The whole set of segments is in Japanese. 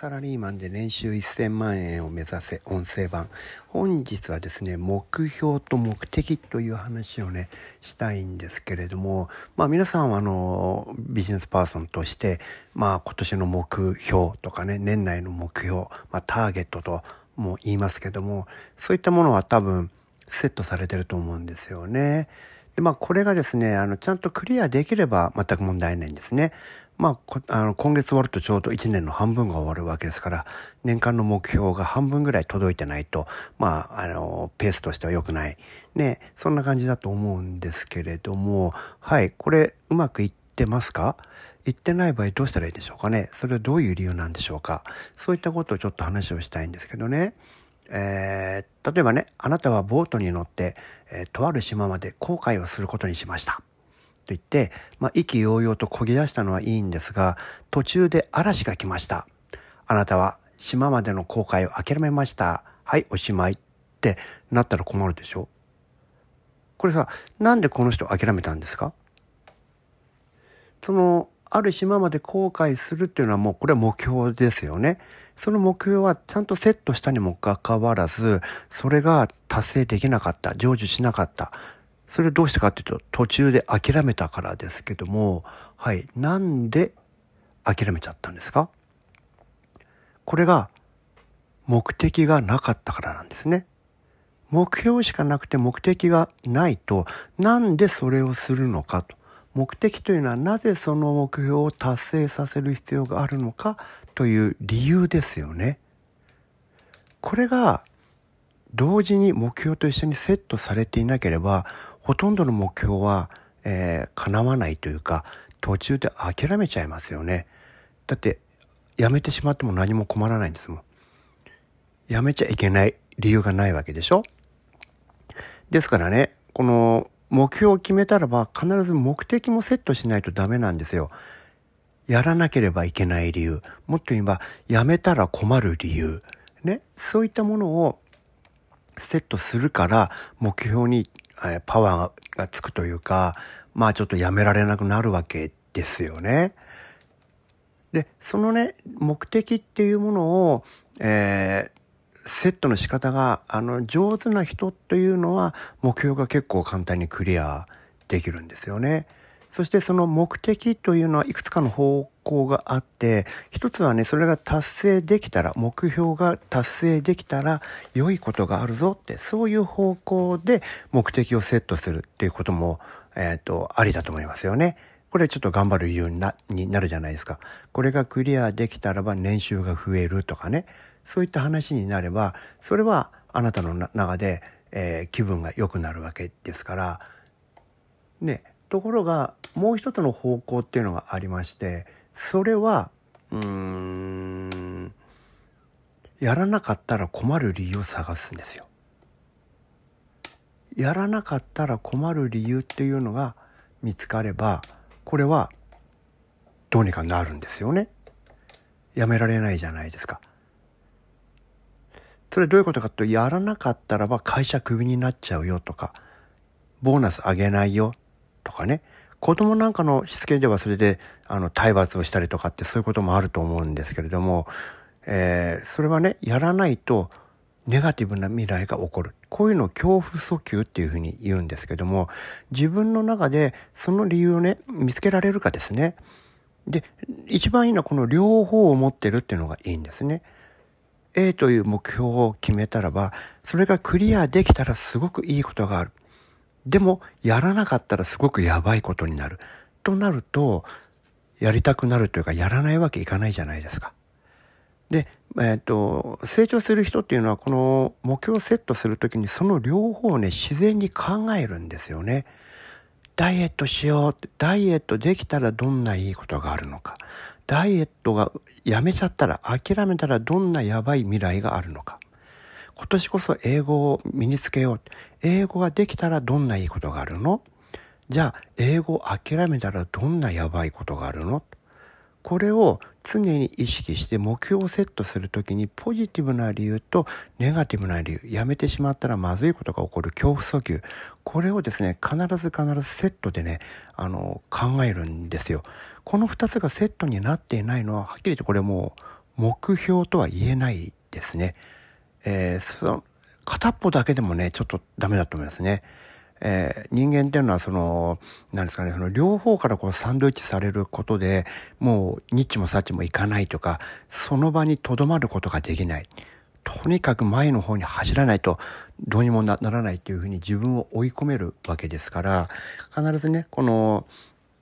サラリーマンで年収1000万円を目指せ音声版本日はですね目標と目的という話をねしたいんですけれどもまあ皆さんはあのビジネスパーソンとしてまあ今年の目標とかね年内の目標、まあ、ターゲットとも言いますけどもそういったものは多分セットされてると思うんですよね。でまあこれがですねあのちゃんとクリアできれば全く問題ないんですね。まあ、あの今月終わるとちょうど1年の半分が終わるわけですから年間の目標が半分ぐらい届いてないとまああのペースとしては良くないねそんな感じだと思うんですけれどもはいこれうまくいってますか？いってない場合どうしたらいいでしょうかね？それはどういう理由なんでしょうか？そういったことをちょっと話をしたいんですけどね。えー、例えばねあなたはボートに乗って、えー、とある島まで航海をすることにしました。と言って、まあ、意気揚々と漕ぎ出したのはいいんですが、途中で嵐が来ました。あなたは島までの航海を諦めました。はい、おしまいってなったら困るでしょこれさ、なんでこの人諦めたんですか？その、ある島まで航海するっていうのはもうこれは目標ですよね。その目標はちゃんとセットしたにもかかわらず、それが達成できなかった、成就しなかった。それどうしてかっていうと途中で諦めたからですけどもはいなんで諦めちゃったんですか？これが目的がなかったからなんですね。目標しかなくて目的がないとなんでそれをするのかと。目的というのはなぜその目標を達成させる必要があるのかという理由ですよね。これが同時に目標と一緒にセットされていなければほとんどの目標は、えー、叶わないというか、途中で諦めちゃいますよね。だって、やめてしまっても何も困らないんですもん。やめちゃいけない理由がないわけでしょ？ですからね、この目標を決めたらば必ず目的もセットしないとダメなんですよ。やらなければいけない理由。もっと言えば、やめたら困る理由。ね？そういったものをセットするから目標にえパワーがつくというか、まあちょっとやめられなくなるわけですよね。で、そのね、目的っていうものを、えー、セットの仕方が、あの、上手な人というのは、目標が結構簡単にクリアできるんですよね。そしてその目的というのはいくつかの方向があって、一つはね、それが達成できたら、目標が達成できたら良いことがあるぞって、そういう方向で目的をセットするっていうことも、えっ、ー、と、ありだと思いますよね。これちょっと頑張る理由になになるじゃないですか。これがクリアできたらば年収が増えるとかね。そういった話になれば、それはあなたの中で、えー、気分が良くなるわけですから、ね、ところがもう一つの方向っていうのがありましてそれはうーんやらなかったら困る理由を探すんですよ。やらなかったら困る理由っていうのが見つかればこれはどうにかなるんですよね。やめられないじゃないですか。それどういうことかというとやらなかったらば会社クビになっちゃうよとかボーナス上げないよとかね子供なんかのしつけではそれであの体罰をしたりとかってそういうこともあると思うんですけれども、えー、それはねやらないとネガティブな未来が起こる。こういうのを恐怖訴求っていうふうに言うんですけども、自分の中でその理由をね、見つけられるかですね。で、一番いいのはこの両方を持ってるっていうのがいいんですね。A という目標を決めたらば、それがクリアできたらすごくいいことがある。でも、やらなかったらすごくやばいことになる。となると、やりたくなるというか、やらないわけいかないじゃないですか。で、えっ、と、成長する人っていうのは、この目標をセットするときに、その両方をね、自然に考えるんですよね。ダイエットしようって、ダイエットできたらどんないいことがあるのか。ダイエットがやめちゃったら、諦めたらどんなやばい未来があるのか。今年こそ英語を身につけよう。英語ができたらどんないいことがあるの？じゃあ、英語を諦めたらどんなやばいことがあるの？これを常に意識して目標をセットするときにポジティブな理由とネガティブな理由、やめてしまったらまずいことが起こる恐怖訴求、これをですね、必ず必ずセットでね、あの、考えるんですよ。この二つがセットになっていないのは、はっきり言ってこれもう目標とは言えないですね。えー、その片っぽだけでもね、ちょっとダメだと思いますね。えー、人間っていうのはその、なんですかね、その両方からこうサンドイッチされることで、もうニッチもサッチもいかないとか、その場に留まることができない。とにかく前の方に走らないとどうにもならないというふうに自分を追い込めるわけですから、必ずね、この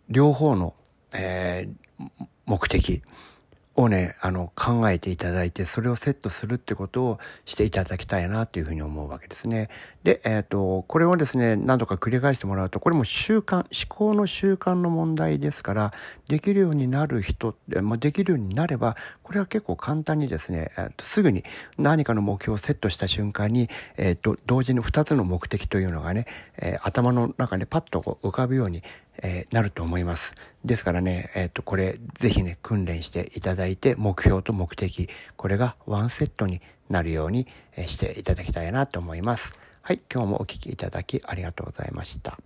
両方の、えー、目的、をね、あの、考えていただいて、それをセットするってことをしていただきたいなというふうに思うわけですね。で、えっ、ー、と、これをですね、何度か繰り返してもらうと、これも習慣、思考の習慣の問題ですから、できるようになる人、まあ、できるようになれば、これは結構簡単にですね、えー、とすぐに何かの目標をセットした瞬間に、えっ、ー、と、同時に2つの目的というのがね、え頭の中にパッとこう浮かぶように、えー、なると思います。ですからね、えっ、ー、と、これ、ぜひね、訓練していただいて、目標と目的、これがワンセットになるようにしていただきたいなと思います。はい、今日もお聴きいただきありがとうございました。